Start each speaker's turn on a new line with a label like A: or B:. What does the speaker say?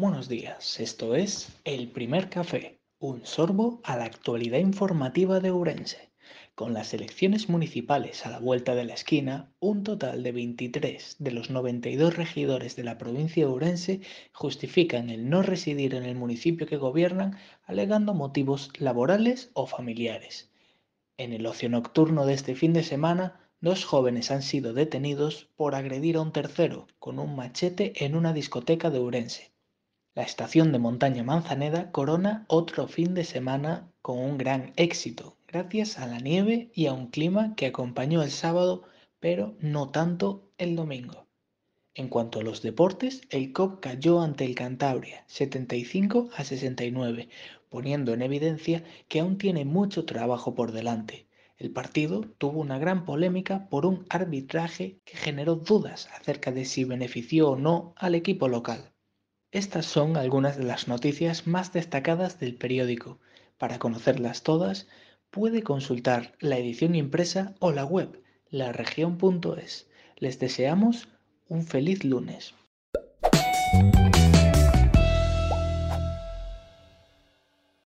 A: buenos días. Esto es El Primer Café, un sorbo a la actualidad informativa de Ourense. Con las elecciones municipales a la vuelta de la esquina, un total de 23 de los 92 regidores de la provincia de Ourense justifican el no residir en el municipio que gobiernan alegando motivos laborales o familiares. En el ocio nocturno de este fin de semana, Dos jóvenes han sido detenidos por agredir a un tercero con un machete en una discoteca de Urense. La estación de montaña Manzaneda corona otro fin de semana con un gran éxito, gracias a la nieve y a un clima que acompañó el sábado, pero no tanto el domingo. En cuanto a los deportes, el COP cayó ante el Cantabria 75 a 69, poniendo en evidencia que aún tiene mucho trabajo por delante. El partido tuvo una gran polémica por un arbitraje que generó dudas acerca de si benefició o no al equipo local. Estas son algunas de las noticias más destacadas del periódico. Para conocerlas todas, puede consultar la edición impresa o la web laregion.es. Les deseamos un feliz lunes.